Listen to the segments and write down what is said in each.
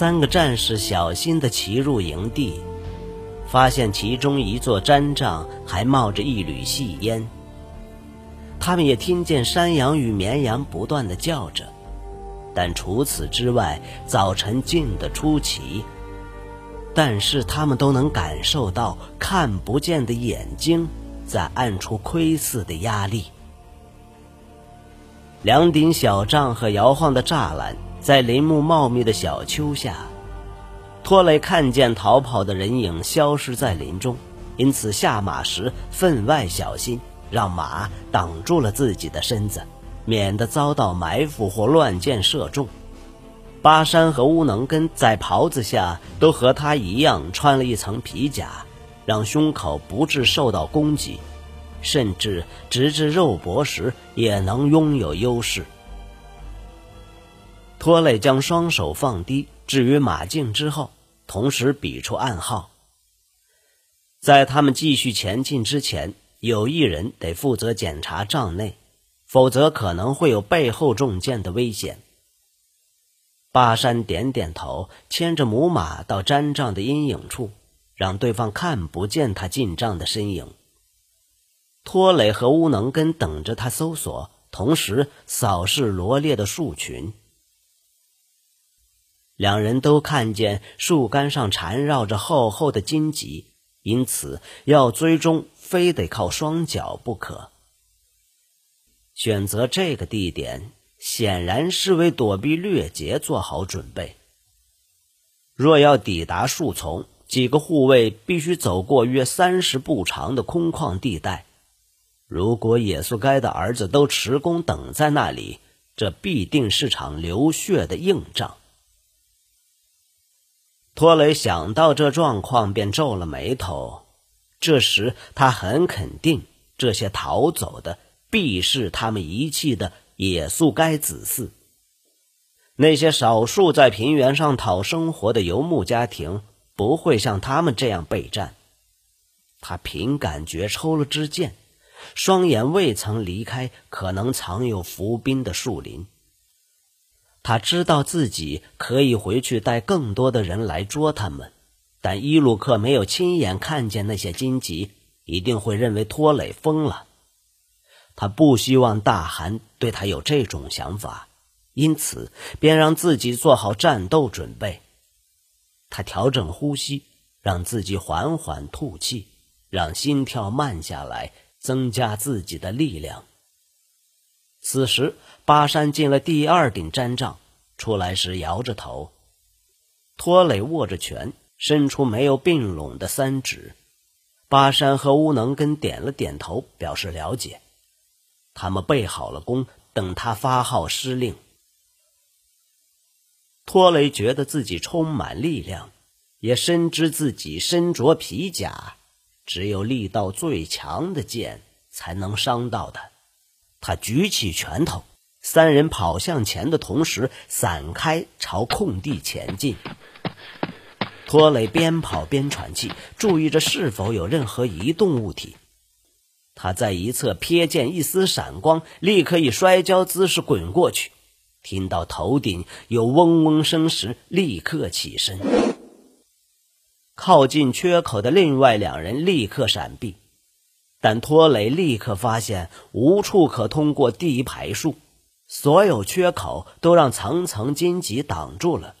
三个战士小心地骑入营地，发现其中一座毡帐还冒着一缕细烟。他们也听见山羊与绵羊不断地叫着，但除此之外，早晨静得出奇。但是他们都能感受到看不见的眼睛在暗处窥视的压力。两顶小帐和摇晃的栅栏。在林木茂密的小丘下，托雷看见逃跑的人影消失在林中，因此下马时分外小心，让马挡住了自己的身子，免得遭到埋伏或乱箭射中。巴山和乌能根在袍子下都和他一样穿了一层皮甲，让胸口不致受到攻击，甚至直至肉搏时也能拥有优势。托雷将双手放低，置于马颈之后，同时比出暗号。在他们继续前进之前，有一人得负责检查帐内，否则可能会有背后中箭的危险。巴山点点头，牵着母马到毡帐的阴影处，让对方看不见他进帐的身影。托雷和乌能根等着他搜索，同时扫视罗列的树群。两人都看见树干上缠绕着厚厚的荆棘，因此要追踪，非得靠双脚不可。选择这个地点，显然是为躲避掠劫做好准备。若要抵达树丛，几个护卫必须走过约三十步长的空旷地带。如果野宿该的儿子都持弓等在那里，这必定是场流血的硬仗。托雷想到这状况，便皱了眉头。这时，他很肯定，这些逃走的必是他们遗弃的野宿该子嗣。那些少数在平原上讨生活的游牧家庭，不会像他们这样备战。他凭感觉抽了支箭，双眼未曾离开可能藏有伏兵的树林。他知道自己可以回去带更多的人来捉他们，但伊鲁克没有亲眼看见那些荆棘，一定会认为托雷疯了。他不希望大汗对他有这种想法，因此便让自己做好战斗准备。他调整呼吸，让自己缓缓吐气，让心跳慢下来，增加自己的力量。此时，巴山进了第二顶毡帐，出来时摇着头。托雷握着拳，伸出没有并拢的三指。巴山和乌能根点了点头，表示了解。他们备好了弓，等他发号施令。托雷觉得自己充满力量，也深知自己身着皮甲，只有力道最强的剑才能伤到他。他举起拳头，三人跑向前的同时散开，朝空地前进。托雷边跑边喘气，注意着是否有任何移动物体。他在一侧瞥见一丝闪光，立刻以摔跤姿势滚过去。听到头顶有嗡嗡声时，立刻起身。靠近缺口的另外两人立刻闪避。但托雷立刻发现无处可通过第一排树，所有缺口都让层层荆棘挡住了。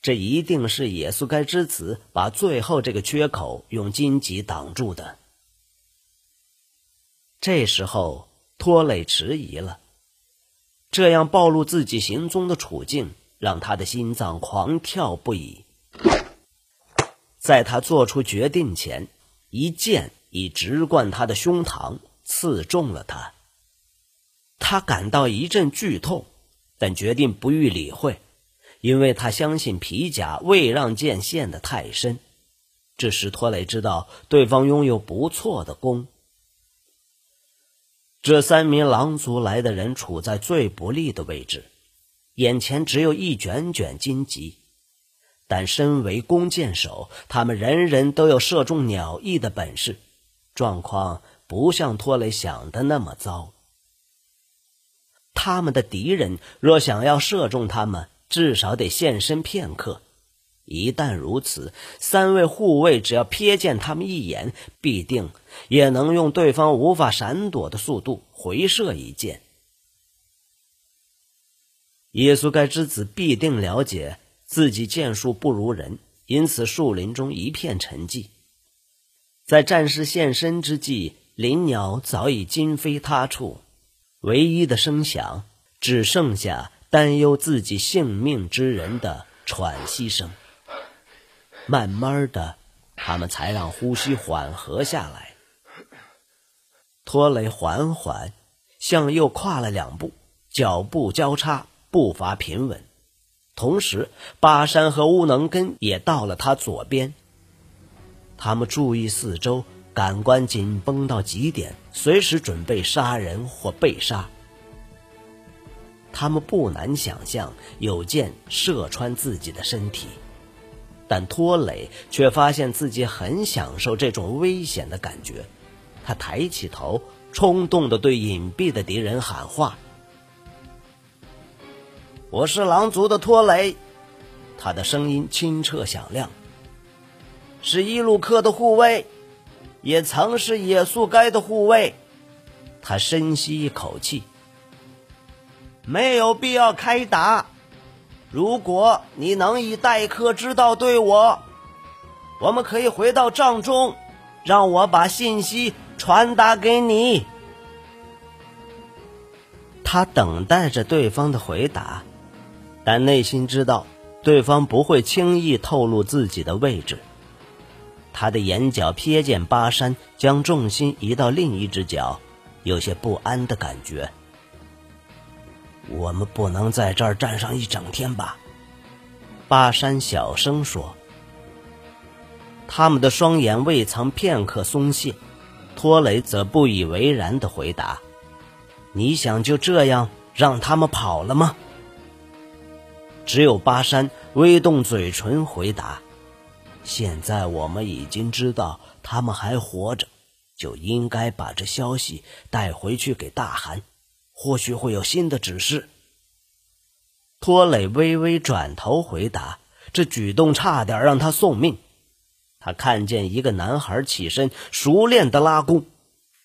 这一定是耶稣该之子把最后这个缺口用荆棘挡住的。这时候，托雷迟疑了，这样暴露自己行踪的处境让他的心脏狂跳不已。在他做出决定前，一剑。已直贯他的胸膛，刺中了他。他感到一阵剧痛，但决定不予理会，因为他相信皮甲未让剑陷得太深。这时，托雷知道对方拥有不错的弓。这三名狼族来的人处在最不利的位置，眼前只有一卷卷荆棘，但身为弓箭手，他们人人都有射中鸟翼的本事。状况不像托雷想的那么糟。他们的敌人若想要射中他们，至少得现身片刻，一旦如此，三位护卫只要瞥见他们一眼，必定也能用对方无法闪躲的速度回射一箭。耶稣该之子必定了解自己剑术不如人，因此树林中一片沉寂。在战士现身之际，林鸟早已今非他处，唯一的声响只剩下担忧自己性命之人的喘息声。慢慢的，他们才让呼吸缓和下来。托雷缓缓向右跨了两步，脚步交叉，步伐平稳。同时，巴山和乌能根也到了他左边。他们注意四周，感官紧绷到极点，随时准备杀人或被杀。他们不难想象有箭射穿自己的身体。但托雷却发现自己很享受这种危险的感觉，他抬起头，冲动地对隐蔽的敌人喊话：“我是狼族的托雷。”他的声音清澈响亮，是伊鲁克的护卫，也曾是野宿该的护卫。他深吸一口气，没有必要开打。如果你能以待客之道对我，我们可以回到帐中，让我把信息传达给你。他等待着对方的回答，但内心知道对方不会轻易透露自己的位置。他的眼角瞥见巴山将重心移到另一只脚，有些不安的感觉。我们不能在这儿站上一整天吧？巴山小声说。他们的双眼未曾片刻松懈，托雷则不以为然的回答：“你想就这样让他们跑了吗？”只有巴山微动嘴唇回答：“现在我们已经知道他们还活着，就应该把这消息带回去给大汗。”或许会有新的指示。托雷微微转头回答，这举动差点让他送命。他看见一个男孩起身，熟练的拉弓。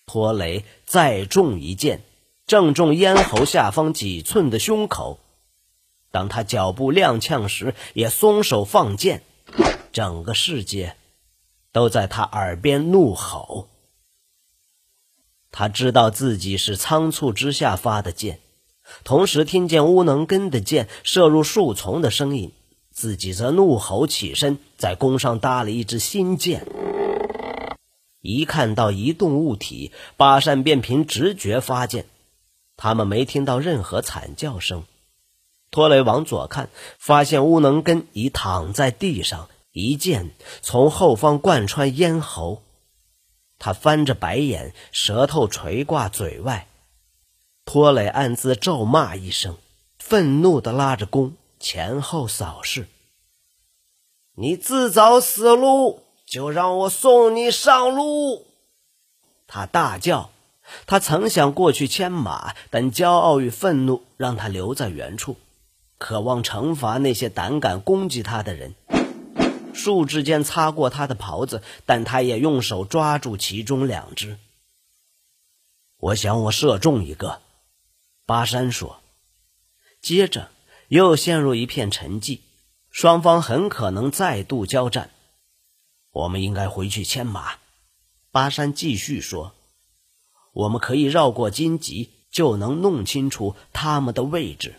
托雷再中一箭，正中咽喉下方几寸的胸口。当他脚步踉跄时，也松手放箭。整个世界都在他耳边怒吼。他知道自己是仓促之下发的箭，同时听见乌能根的箭射入树丛的声音，自己则怒吼起身，在弓上搭了一支新箭。一看到移动物体，巴山便凭直觉发箭。他们没听到任何惨叫声。托雷往左看，发现乌能根已躺在地上，一剑从后方贯穿咽喉。他翻着白眼，舌头垂挂嘴外。托雷暗自咒骂一声，愤怒地拉着弓前后扫视。你自找死路，就让我送你上路！他大叫。他曾想过去牵马，但骄傲与愤怒让他留在原处，渴望惩罚那些胆敢攻击他的人。树枝间擦过他的袍子，但他也用手抓住其中两只。我想我射中一个，巴山说。接着又陷入一片沉寂，双方很可能再度交战。我们应该回去牵马，巴山继续说。我们可以绕过荆棘，就能弄清楚他们的位置。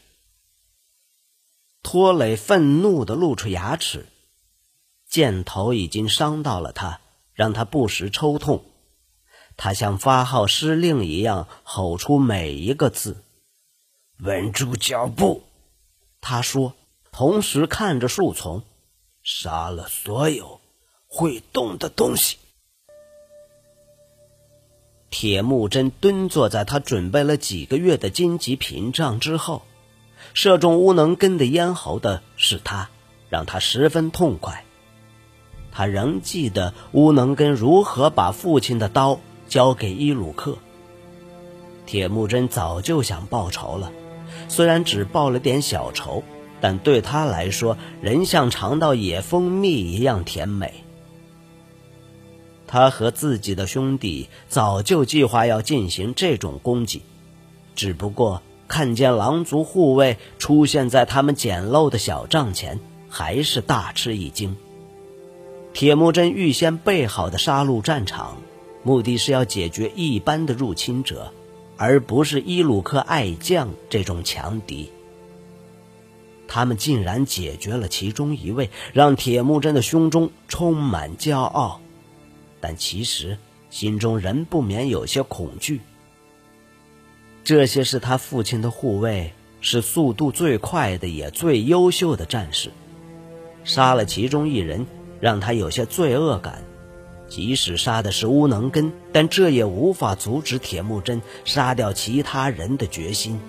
托雷愤怒的露出牙齿。箭头已经伤到了他，让他不时抽痛。他像发号施令一样吼出每一个字：“稳住脚步！”他说，同时看着树丛，杀了所有会动的东西。铁木真蹲坐在他准备了几个月的荆棘屏障之后，射中乌能根的咽喉的是他，让他十分痛快。他仍记得乌能根如何把父亲的刀交给伊鲁克。铁木真早就想报仇了，虽然只报了点小仇，但对他来说，仍像尝到野蜂蜜一样甜美。他和自己的兄弟早就计划要进行这种攻击，只不过看见狼族护卫出现在他们简陋的小帐前，还是大吃一惊。铁木真预先备好的杀戮战场，目的是要解决一般的入侵者，而不是伊鲁克爱将这种强敌。他们竟然解决了其中一位，让铁木真的胸中充满骄傲，但其实心中仍不免有些恐惧。这些是他父亲的护卫，是速度最快的也最优秀的战士，杀了其中一人。让他有些罪恶感，即使杀的是乌能根，但这也无法阻止铁木真杀掉其他人的决心。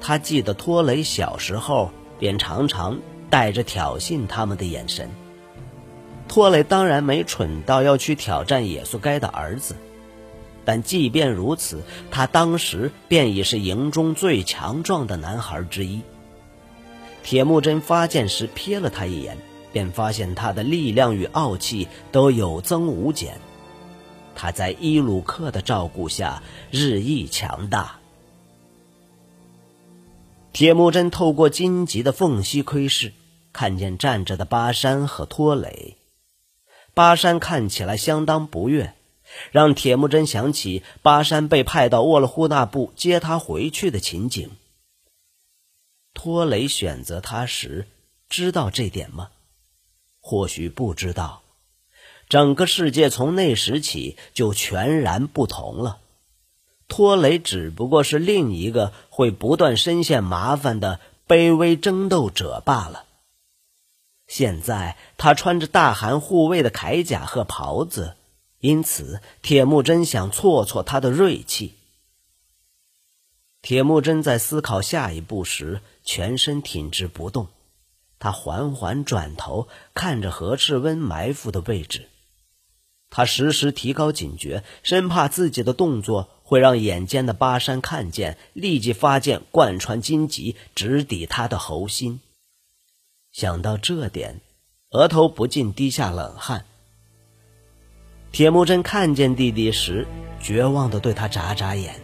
他记得托雷小时候便常常带着挑衅他们的眼神。托雷当然没蠢到要去挑战野速该的儿子，但即便如此，他当时便已是营中最强壮的男孩之一。铁木真发现时瞥了他一眼。便发现他的力量与傲气都有增无减，他在伊鲁克的照顾下日益强大。铁木真透过荆棘的缝隙窥视，看见站着的巴山和托雷。巴山看起来相当不悦，让铁木真想起巴山被派到沃勒忽那部接他回去的情景。托雷选择他时，知道这点吗？或许不知道，整个世界从那时起就全然不同了。托雷只不过是另一个会不断深陷麻烦的卑微争斗者罢了。现在他穿着大汗护卫的铠甲和袍子，因此铁木真想挫挫他的锐气。铁木真在思考下一步时，全身挺直不动。他缓缓转头看着何赤温埋伏的位置，他时时提高警觉，生怕自己的动作会让眼尖的巴山看见，立即发剑贯穿荆棘，直抵他的喉心。想到这点，额头不禁滴下冷汗。铁木真看见弟弟时，绝望的对他眨眨眼。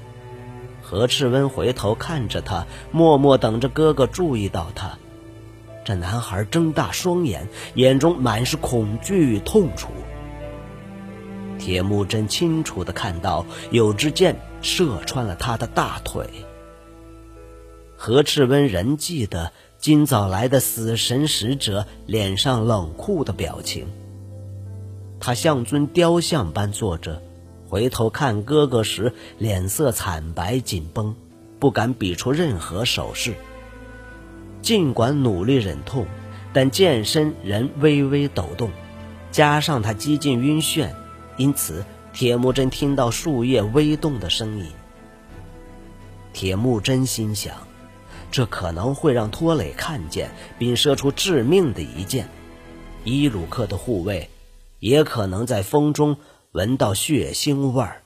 何赤温回头看着他，默默等着哥哥注意到他。这男孩睁大双眼，眼中满是恐惧与痛楚。铁木真清楚的看到，有支箭射穿了他的大腿。何赤温仍记得今早来的死神使者脸上冷酷的表情。他像尊雕像般坐着，回头看哥哥时，脸色惨白紧绷，不敢比出任何手势。尽管努力忍痛，但剑身仍微微抖动，加上他几近晕眩，因此铁木真听到树叶微动的声音。铁木真心想，这可能会让托雷看见并射出致命的一箭。伊鲁克的护卫也可能在风中闻到血腥味儿。